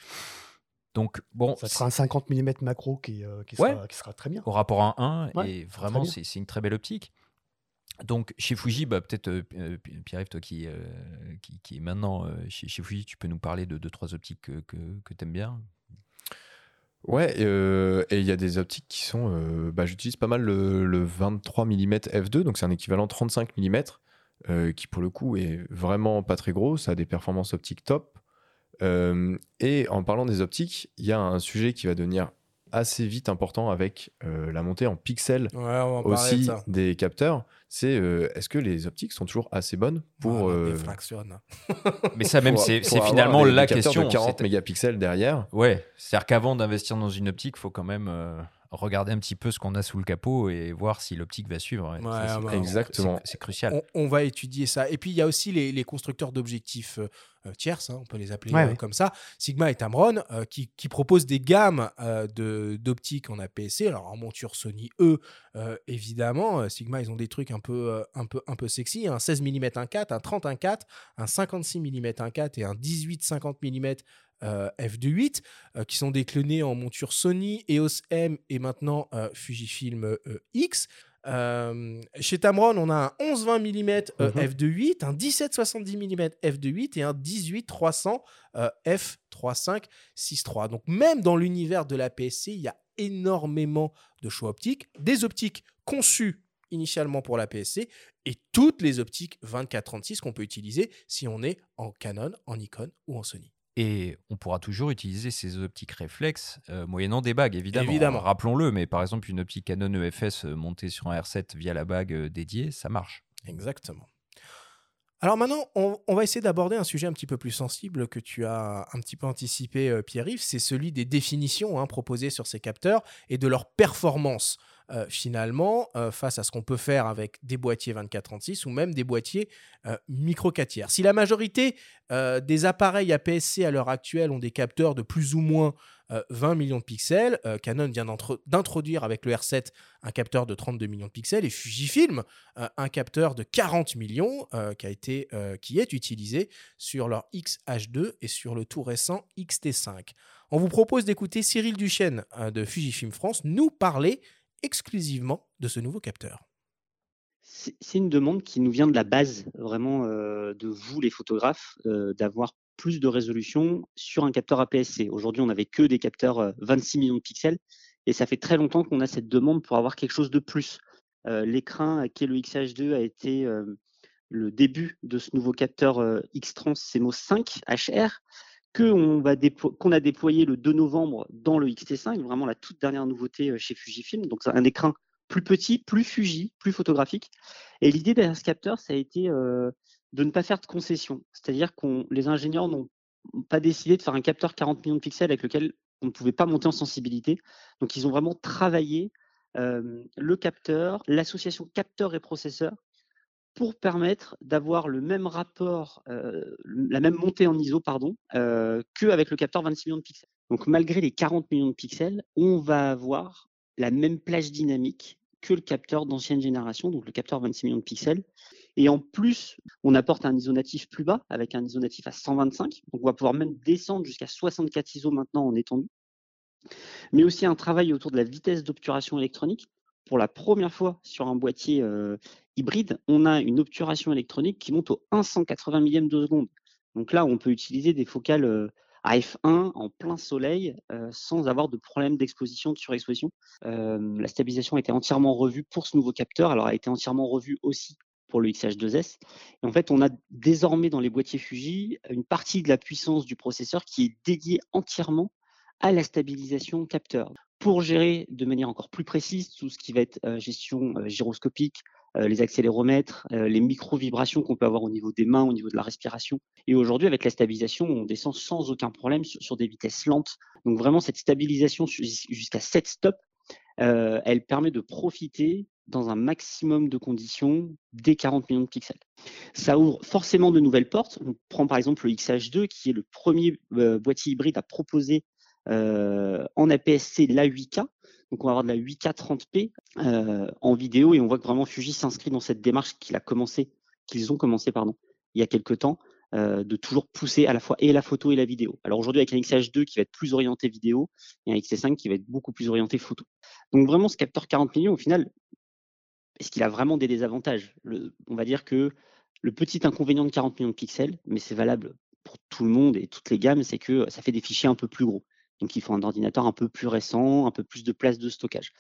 Donc, bon, Ça sera un 50 mm macro qui, euh, qui, Ouais. sera, qui sera très bien. au rapport à 1, Ouais, et vraiment, c'est c'est une très belle optique. Donc, chez Fuji, bah, peut-être, euh, euh, Pierre-Yves, toi qui, euh, qui, qui est maintenant euh, chez, chez Fuji, tu peux nous parler de deux, trois optiques que, que, que tu aimes bien? Ouais, euh, et il y a des optiques qui sont. euh, bah, J'utilise pas mal le, le 23 mm f2, donc c'est un équivalent 35 mm, euh, qui pour le coup est vraiment pas très gros. Ça a des performances optiques top. Euh, et en parlant des optiques, il y a un sujet qui va devenir assez vite important avec euh, la montée en pixels Ouais, en de aussi des capteurs. C'est euh, est-ce que les optiques sont toujours assez bonnes pour. Euh, défractionne. Mais ça, même, c'est finalement des- des la capteurs question. de 40 c'est- mégapixels derrière. Ouais, c'est-à-dire qu'avant d'investir dans une optique, il faut quand même euh, regarder un petit peu ce qu'on a sous le capot et voir si l'optique va suivre. ouais. Ouais, Ça, c'est- bah, exactement. C'est crucial. on, on va étudier ça. Et puis, il y a aussi les, les constructeurs d'objectifs euh, tierces, hein, on peut les appeler Ouais, euh, ouais. comme ça, Sigma et Tamron, euh, qui, qui proposent des gammes euh, de- d'optiques en APS-C. Alors, en monture Sony E, euh, évidemment, euh, Sigma, ils ont des trucs un peu, euh, un peu, un peu sexy. Un 16 mm 1.4, un 30 1.4, un 56 mm 1.4 et un 18 50 mm f2.8 euh, qui sont déclinés en monture Sony, EOS M et maintenant euh, Fujifilm euh, X. Euh, chez Tamron, on a un 11-20 mm euh, Mhm. f2.8, un 17-70 mm f2.8 et un 18-300 euh, f3.5-6.3. Donc même dans l'univers de la PSC, il y a énormément de choix optiques, des optiques conçues initialement pour la PSC et toutes les optiques 24-36 qu'on peut utiliser si on est en Canon, en Nikon ou en Sony. Et on pourra toujours utiliser ces optiques réflexes euh, moyennant des bagues, évidemment. Évidemment. Rappelons-le, mais par exemple, une optique Canon EFS euh, montée sur un R7 via la bague euh, dédiée, ça marche. Exactement. Alors maintenant, on, on va essayer d'aborder un sujet un petit peu plus sensible que tu as un petit peu anticipé, euh, Pierre-Yves, c'est celui des définitions hein, proposées sur ces capteurs et de leur performance. Euh, finalement, euh, face à ce qu'on peut faire avec des boîtiers 24-36 ou même des boîtiers euh, micro 4 tiers. Si la majorité des appareils APS-C à l'heure actuelle ont des capteurs de plus ou moins euh, 20 millions de pixels, Canon vient d'introduire avec le R7 un capteur de 32 millions de pixels et Fujifilm un capteur de 40 millions qui, qui est utilisé sur leur X-H2 et sur le tout récent XT5. On vous propose d'écouter Cyril Duchesne de Fujifilm France nous parler exclusivement de ce nouveau capteur. C'est une demande qui nous vient de la base, vraiment euh, de vous, les photographes, euh, d'avoir plus de résolution sur un capteur APS-C. Aujourd'hui, on n'avait que des capteurs euh, 26 millions de pixels et ça fait très longtemps qu'on a cette demande pour avoir quelque chose de plus. Euh, L'écran qui est le XH2 a été euh, le début de ce nouveau capteur euh, X-Trans CMOS 5 HR qu'on a déployé le 2 novembre dans le XT5, vraiment la toute dernière nouveauté euh, chez Fujifilm. Donc, c'est un écran plus petit, plus Fuji, plus photographique. Et l'idée derrière ce capteur, ça a été euh, de ne pas faire de concessions. C'est-à-dire que les ingénieurs n'ont pas décidé de faire un capteur 40 millions de pixels avec lequel on ne pouvait pas monter en sensibilité. Donc, ils ont vraiment travaillé euh, le capteur, l'association capteur et processeur pour permettre d'avoir le même rapport, la même montée en ISO, pardon, qu'avec le capteur 26 millions de pixels. Donc, malgré les 40 millions de pixels, on va avoir la même plage dynamique que le capteur d'ancienne génération, donc le capteur 26 millions de pixels. Et en plus, on apporte un ISO natif plus bas, avec un ISO natif à 125. Donc, on va pouvoir même descendre jusqu'à 64 ISO maintenant en étendue. Mais aussi un travail autour de la vitesse d'obturation électronique. Pour la première fois sur un boîtier hybride, on a une obturation électronique qui monte au 1 180 millième de seconde. Donc là, on peut utiliser des focales à f1 en plein soleil sans avoir de problème d'exposition, de surexposition. La stabilisation a été entièrement revue pour ce nouveau capteur. Alors, elle a été entièrement revue aussi pour le XH2S. Et en fait, on a désormais dans les boîtiers Fuji une partie de la puissance du processeur qui est dédiée entièrement à la stabilisation capteur. Pour gérer de manière encore plus précise tout ce qui va être euh, gestion euh, gyroscopique, euh, les accéléromètres, les micro-vibrations qu'on peut avoir au niveau des mains, au niveau de la respiration. Et aujourd'hui, avec la stabilisation, on descend sans aucun problème sur, des vitesses lentes. Donc vraiment, cette stabilisation jus- jusqu'à 7 stops, elle permet de profiter dans un maximum de conditions des 40 millions de pixels. Ça ouvre forcément de nouvelles portes. On prend par exemple le XH2, qui est le premier boîtier hybride à proposer en APS-C la 8K. Donc on va avoir de la 8K 30p euh, en vidéo et on voit que vraiment Fuji s'inscrit dans cette démarche qu'il a qu'ils ont commencé pardon, il y a quelques temps, euh, de toujours pousser à la fois et la photo et la vidéo. Alors aujourd'hui avec un XH2 qui va être plus orienté vidéo et un XT5 qui va être beaucoup plus orienté photo. Donc vraiment ce capteur 40 millions au final, est-ce qu'il a vraiment des désavantages? On va dire que le petit inconvénient de 40 millions de pixels, mais c'est valable pour tout le monde et toutes les gammes, c'est que ça fait des fichiers un peu plus gros. Donc il faut un ordinateur un peu plus récent, un peu plus de place de stockage.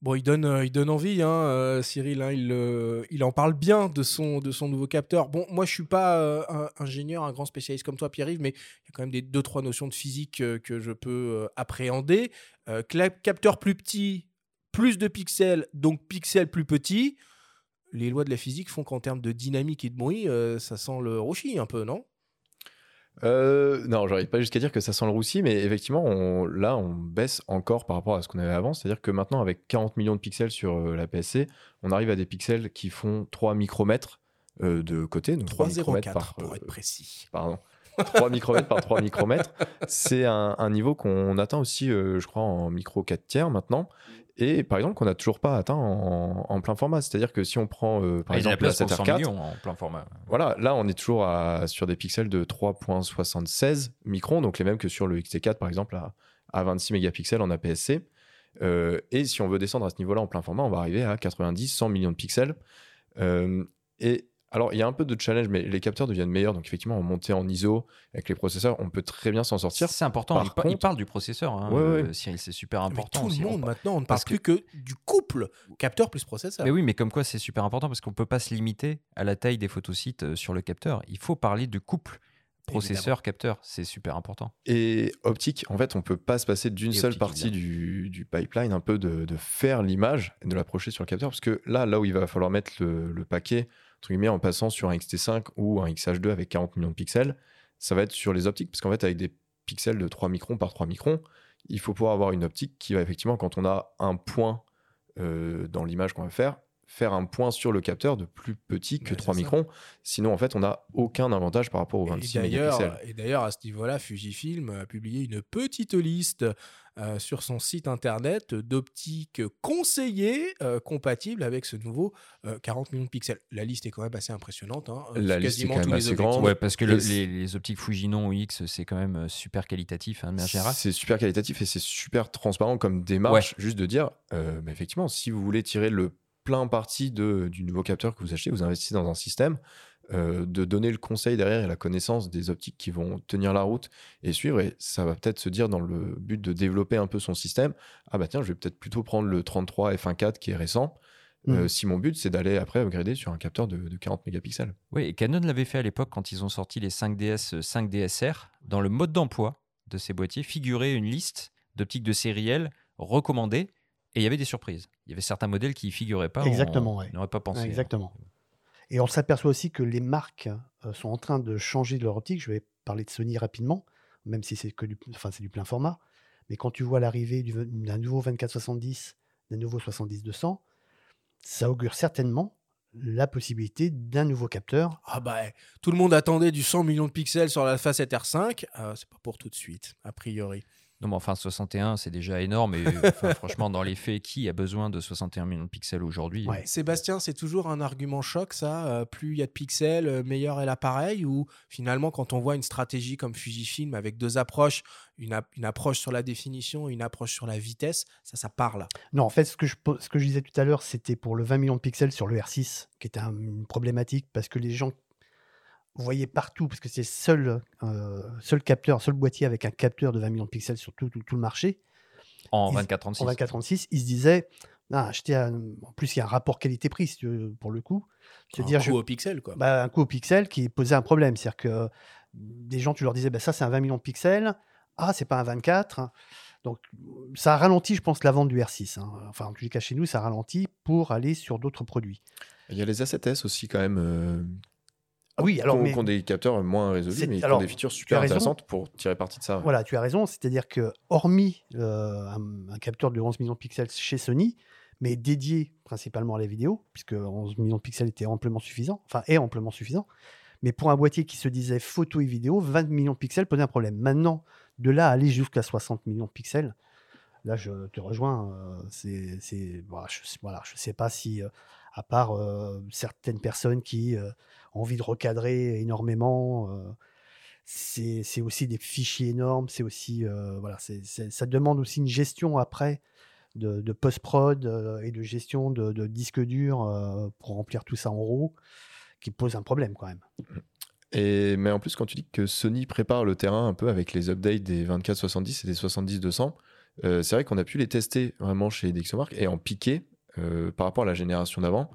Bon, il donne, euh, il envie, hein, euh, Cyril. hein, il, euh, il en parle bien de son, nouveau capteur. Bon, moi, je suis pas ingénieur, un grand spécialiste comme toi, Pierre-Yves, mais il y a quand même des deux, trois notions de physique que je peux appréhender. Capteur plus petit, plus de pixels, donc pixels plus petits. Les lois de la physique font qu'en termes de dynamique et de bruit, ça sent le rochi un peu, non? Euh, non, j'arrive pas jusqu'à dire que ça sent le roussi, mais effectivement, on- là, on baisse encore par rapport à ce qu'on avait avant. C'est-à-dire que maintenant, avec 40 millions de pixels sur euh, la PSC, on arrive à des pixels qui font 3 micromètres euh, de côté. Donc 3 micromètres 3,04 par. pour être précis. pardon. 3 micromètres par 3 micromètres. C'est un, un niveau qu'on atteint aussi, je crois, en micro 4 tiers maintenant. Et par exemple, qu'on n'a toujours pas atteint en, en plein format. C'est-à-dire que si on prend, euh, par Ah, exemple, la place pour 100 7R4, millions en plein format. voilà, là on est toujours à- sur des pixels de 3.76 microns, donc les mêmes que sur le XT4 par exemple à, à 26 mégapixels en APS-C. Euh, et si on veut descendre à ce niveau-là en plein format, on va arriver à 90, 100 millions de pixels. Euh, et Alors, il y a un peu de challenge, mais les capteurs deviennent meilleurs. Donc, effectivement, en montée en ISO avec les processeurs, on peut très bien s'en sortir. C'est important. Par il, contre- parle du processeur, hein, Ouais, euh, ouais. Cyril, c'est super Mais important. tout le aussi. Monde maintenant, on ne parle parce plus que du couple capteur plus processeur. Mais oui, mais comme quoi c'est super important parce qu'on peut pas se limiter à la taille des photosites euh, sur le capteur. Il faut parler du couple processeur-capteur. C'est super important. Et optique, en fait, on peut pas se passer d'une seule optique, partie du, du pipeline, un peu de, de faire l'image et de l'approcher sur le capteur. Parce que là, là où il va falloir mettre le, le paquet, en passant sur un XT5 ou un XH2 avec 40 millions de pixels, ça va être sur les optiques. Parce qu'en fait, avec des pixels de 3 microns par 3 microns, il faut pouvoir avoir une optique qui va effectivement, quand on a un point euh, dans l'image qu'on va faire, faire un point sur le capteur de plus petit que Ouais, 3 c'est ça. microns. Sinon, en fait, on n'a aucun avantage par rapport aux Et 26 d'ailleurs, mégapixels. et d'ailleurs, à ce niveau-là, Fujifilm a publié une petite liste euh, sur son site internet d'optiques conseillées euh, compatibles avec ce nouveau euh, 40 millions de pixels. La liste est quand même assez impressionnante. hein. La liste est quasiment quand même assez grande. Ouais, parce que le- les, les optiques Fujinon ou X, c'est quand même euh, super qualitatif hein. C'est super qualitatif et c'est super transparent comme démarche, juste de dire, euh, bah, effectivement, si vous voulez tirer le plein parti de, du nouveau capteur que vous achetez, vous investissez dans un système, euh, de donner le conseil derrière et la connaissance des optiques qui vont tenir la route et suivre. Et ça va peut-être se dire dans le but de développer un peu son système, ah bah tiens, je vais peut-être plutôt prendre le 33 f1.4 qui est récent, euh, Mm. si mon but c'est d'aller après upgrader sur un capteur de, de 40 mégapixels. Oui, et Canon l'avait fait à l'époque quand ils ont sorti les 5DS, euh, 5DSR. Dans le mode d'emploi de ces boîtiers figurait une liste d'optiques de sériel recommandées et il y avait des surprises. Il y avait certains modèles qui y figuraient pas. on- Exactement, ouais. On n'aurait pas pensé. hein. Exactement. Et on s'aperçoit aussi que les marques euh, sont en train de changer de leur optique. Je vais parler de Sony rapidement, même si c'est que du, enfin, c'est du plein format. Mais quand tu vois l'arrivée du- d'un nouveau 24-70, d'un nouveau 70-200, ça augure certainement la possibilité d'un nouveau capteur. Ah bah, tout le monde attendait du 100 millions de pixels sur la facette R5. Euh, c'est pas pour tout de suite, a priori. Non, mais enfin, 61, c'est déjà énorme. Et enfin, franchement, dans les faits, qui a besoin de 61 millions de pixels aujourd'hui Ouais. Sébastien, c'est toujours un argument choc, ça. euh, plus il y a de pixels, euh, meilleur est l'appareil. Ou finalement, quand on voit une stratégie comme Fujifilm avec deux approches, une, une approche sur la définition, une approche sur la vitesse, ça, ça parle. Non, en fait, ce que je, ce que je disais tout à l'heure, c'était pour le 20 millions de pixels sur le R6, qui était un- une problématique parce que les gens voyaient partout, parce que c'est le seul, euh, seul capteur, seul boîtier avec un capteur de 20 millions de pixels sur tout, tout- tout le marché. En Ils- 24-36. En 24-36, ils se disaient, ah, acheter un- en plus, il y a un rapport qualité-prix, si pour le coup. Un dire, coup je- au pixel, quoi. bah, un coût au pixel qui posait un problème. C'est-à-dire que des gens, tu leur disais, bah, ça, c'est un 20 millions de pixels. Ah, c'est pas un 24. Donc, ça a ralenti, je pense, la vente du R6. hein. Enfin, en les cas, chez nous, ça ralentit pour aller sur d'autres produits. Il y a les A7S aussi quand même. euh, oui, alors, qui ont- mais qui ont des capteurs moins résolus, mais qui alors, ont des features super intéressantes pour tirer parti de ça. voilà, tu as raison. C'est-à-dire que, hormis euh, un, un capteur de 11 millions de pixels chez Sony, mais dédié principalement à la vidéo, puisque 11 millions de pixels était amplement suffisant, enfin, est amplement suffisant. Mais pour un boîtier qui se disait photo et vidéo, 20 millions de pixels posait un problème. Maintenant, de là à aller jusqu'à 60 millions de pixels, là, je te rejoins. euh, c'est, c'est, voilà, je, voilà, je sais pas si, euh, à part certaines personnes qui ont envie de recadrer énormément, c'est, aussi des fichiers énormes. C'est aussi, voilà, ça demande aussi une gestion après de, post-prod et de gestion de, de disques durs pour remplir tout ça en RAW, qui pose un problème quand même. Et, mais en plus, quand tu dis que Sony prépare le terrain un peu avec les updates des 24-70 et des 70-200, euh, c'est vrai qu'on a pu les tester vraiment chez Dixomark et en piqué euh, par rapport à la génération d'avant.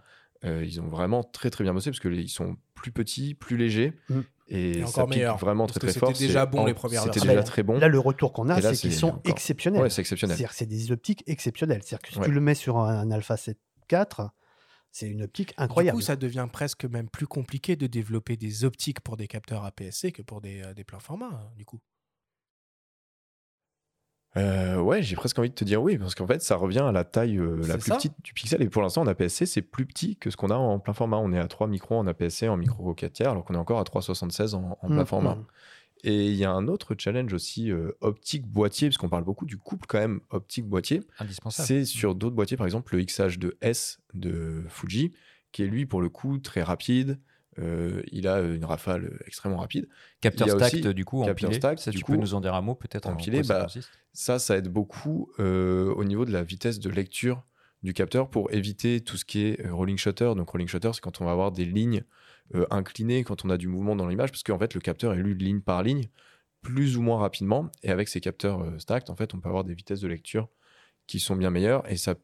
euh, ils ont vraiment très très bien bossé parce qu'ils sont plus petits, plus légers Mm. et, Et ça encore pique meilleur, vraiment très très fort. c'était déjà bon en- les premières C'était déjà Là, très bon. Là, le retour qu'on a, c'est qu'ils sont encore- exceptionnels. Ouais, c'est exceptionnel. C'est-à-dire que c'est des optiques exceptionnelles. C'est-à-dire que si Ouais. tu le mets sur un, un Alpha 7 IV, c'est une optique Du incroyable. coup, ça devient presque même plus compliqué de développer des optiques pour des capteurs APS-C que pour des, euh, des pleins formats, hein, du coup. Euh, ouais, j'ai presque envie de te dire oui, parce qu'en fait, ça revient à la taille euh, la plus ça. petite du pixel. Et pour l'instant, en APS-C, c'est plus petit que ce qu'on a en plein format. On est à 3 microns en APS-C, en micro 4 tiers, alors qu'on est encore à 3,76 en, en plein Mm, format. mm. Et il y a un autre challenge aussi, euh, optique-boîtier, parce qu'on parle beaucoup du couple quand même optique-boîtier. Indispensable. C'est sur d'autres boîtiers, par exemple le XH2S de Fuji, qui est lui, pour le coup, très rapide. Euh, il a une rafale extrêmement rapide. Capteur stacked, du coup, capteur empilé. stacked, Ça, du tu coup, peux nous en dire un mot, peut-être en empilé, ça bah, Ça, ça aide beaucoup euh, au niveau de la vitesse de lecture du capteur pour éviter tout ce qui est euh, rolling shutter. Donc, rolling shutter, c'est quand on va avoir des lignes euh, incliné quand on a du mouvement dans l'image, parce qu'en fait, le capteur est lu ligne par ligne, plus ou moins rapidement. Et avec ces capteurs euh, stacked, en fait, on peut avoir des vitesses de lecture qui sont bien meilleures. Et ça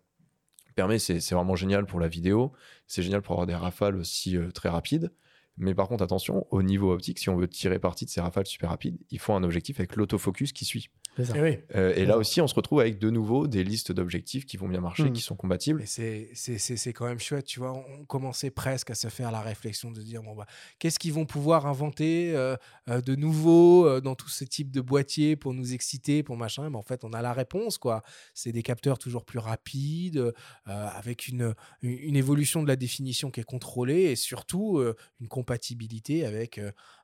c'est vraiment génial pour la vidéo, c'est génial pour avoir des rafales aussi euh, très rapides. Mais par contre, attention, au niveau optique, si on veut tirer parti de ces rafales super rapides, il faut un objectif avec l'autofocus qui suit. Ça. Eh oui. Euh, et là aussi, on se retrouve avec de nouveau des listes d'objectifs qui vont bien marcher, Mhm. qui sont compatibles. C'est- c'est c'est- c'est quand même chouette, tu vois. On commençait presque à se faire la réflexion de dire bon, bah, qu'est-ce qu'ils vont pouvoir inventer euh, euh, de nouveau euh, dans tous ces types de boîtiers pour nous exciter, pour machin. Mais en fait, on a la réponse, quoi. C'est des capteurs toujours plus rapides, euh, avec une, une, évolution de la définition qui est contrôlée et surtout euh, une compatibilité avec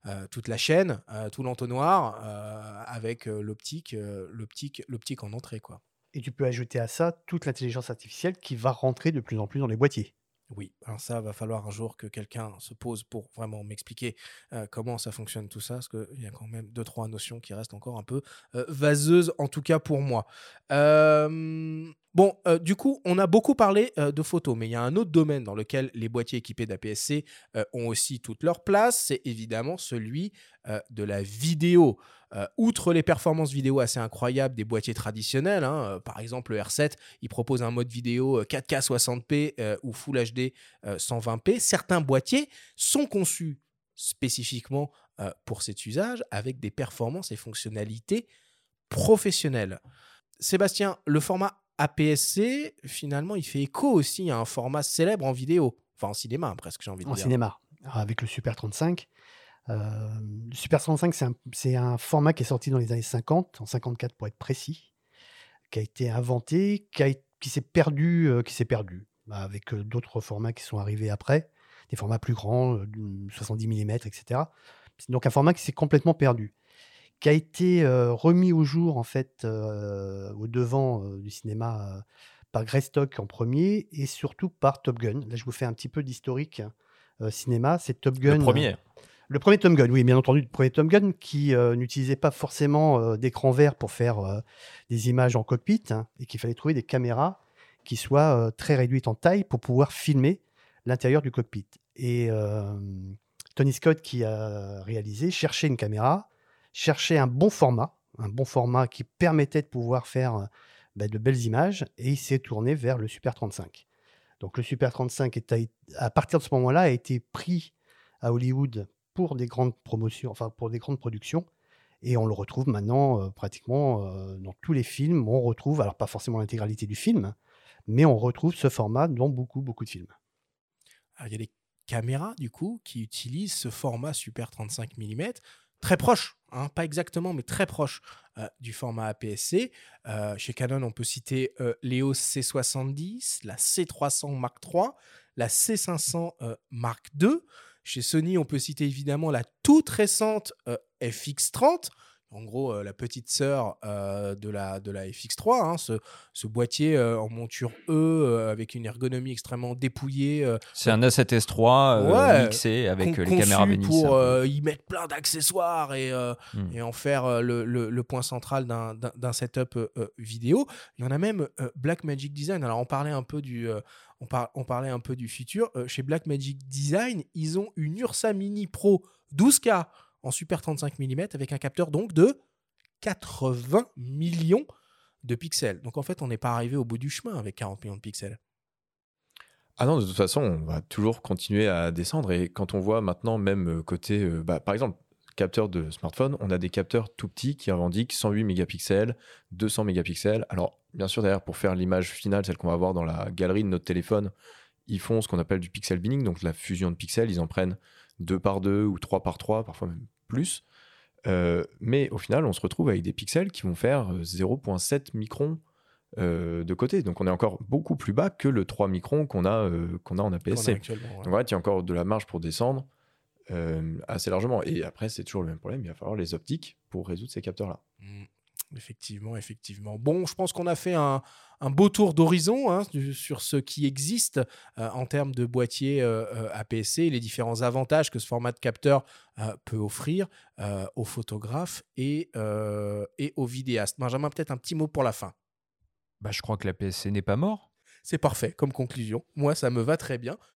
euh, toute la chaîne, euh, tout l'entonnoir, euh, avec l'optique, l'optique, l'optique en entrée, quoi. Et tu peux ajouter à ça toute l'intelligence artificielle qui va rentrer de plus en plus dans les boîtiers. Oui, alors ça va falloir un jour que quelqu'un se pose pour vraiment m'expliquer comment ça fonctionne tout ça, parce qu'il y a quand même deux, trois notions qui restent encore un peu vaseuses, en tout cas pour moi. Bon, du coup, on a beaucoup parlé de photos, mais il y a un autre domaine dans lequel les boîtiers équipés d'APS-C ont aussi toute leur place, c'est évidemment celui euh, de la vidéo. Euh, outre les performances vidéo assez incroyables des boîtiers traditionnels, hein, euh, par exemple le R7, il propose un mode vidéo euh, 4K 60p euh, ou Full HD euh, 120p. Certains boîtiers sont conçus spécifiquement pour cet usage avec des performances et fonctionnalités professionnelles. Sébastien, le format APS-C, finalement, il fait écho aussi à un format célèbre en vidéo, enfin en cinéma presque, j'ai envie de en dire. cinéma, avec le Super 35. Euh, le Super 35, c'est un, c'est un format qui est sorti dans les années 50, en 54 pour être précis, qui a été inventé, qui, s'est perdu, euh, qui s'est perdu bah, avec euh, d'autres formats qui sont arrivés après, des formats plus grands, euh, du 70 mm, etc. C'est donc un format qui s'est complètement perdu, qui a été euh, remis au jour en fait euh, au devant euh, du cinéma euh, par Greystock en premier et surtout par Top Gun. Là, je vous fais un petit peu d'historique euh, cinéma. C'est Top Gun. Le premier. Le premier Tom Gun, oui, bien entendu, le premier Tom Gun qui euh, n'utilisait pas forcément euh, d'écran vert pour faire euh, des images en cockpit hein, et qu'il fallait trouver des caméras qui soient euh, très réduites en taille pour pouvoir filmer l'intérieur du cockpit. Et Tony Scott, qui a réalisé, cherchait une caméra, cherchait un bon format, un bon format qui permettait de pouvoir faire bah, de belles images, et il s'est tourné vers le Super 35. Donc le Super 35, est à, à partir de ce moment-là, a été pris à Hollywood pour des grandes promotions, enfin pour des grandes productions. Et on le retrouve maintenant euh, pratiquement euh, dans tous les films. On retrouve, alors pas forcément l'intégralité du film, mais on retrouve ce format dans beaucoup, beaucoup de films. Il y a des caméras, du coup, qui utilisent ce format Super 35 mm, très proche, hein, pas exactement, mais très proche euh, du format APS-C. Chez Canon, on peut citer l'EOS C70, la C300 Mark III, la C500 euh, Mark II. Chez Sony, on peut citer évidemment la toute récente euh, FX30, en gros euh, la petite sœur euh, de, la, de la FX3, hein, ce, ce boîtier euh, en monture E avec une ergonomie extrêmement dépouillée, C'est un A7S3 euh, Ouais, mixé avec les caméras Venice. pour y mettre plein d'accessoires et, Hmm. et en faire le, le- le point central d'un- setup vidéo. Il y en a même euh, Blackmagic Design. Alors on parlait un peu du, on, par- on parlait un peu du futur. Chez Blackmagic Design, ils ont une Ursa Mini Pro 12K en super 35 mm avec un capteur donc de 80 millions de pixels. Donc en fait, on n'est pas arrivé au bout du chemin avec 40 millions de pixels. Ah non, de toute façon, on va toujours continuer à descendre. Et quand on voit maintenant, même euh, côté, euh, bah, par exemple, capteur de smartphone, on a des capteurs tout petits qui revendiquent 108 mégapixels, 200 mégapixels. Alors, bien sûr, derrière, pour faire l'image finale, celle qu'on va voir dans la galerie de notre téléphone, ils font ce qu'on appelle du pixel binning, donc la fusion de pixels. Ils en prennent 2 par 2 ou 3 par 3, parfois même plus. Euh, mais au final, on se retrouve avec des pixels qui vont faire euh, 0,7 microns euh, de côté. Donc on est encore beaucoup plus bas que le 3 microns qu'on a, euh, qu'on a en APS-C. ouais. Donc en fait, il y a encore de la marge pour descendre euh, assez largement. Et après, c'est toujours le même problème. Il va falloir les optiques pour résoudre ces capteurs-là. Mm. Effectivement, effectivement. Bon, je pense qu'on a fait un, un beau tour d'horizon hein, sur ce qui existe euh, en termes de boîtier euh, euh, APS-C, les différents avantages que ce format de capteur euh, peut offrir aux photographes et, et aux vidéastes. Benjamin, peut-être un petit mot pour la fin. Bah, je crois que la PSC n'est pas mort. C'est parfait comme conclusion. Moi, ça me va très bien.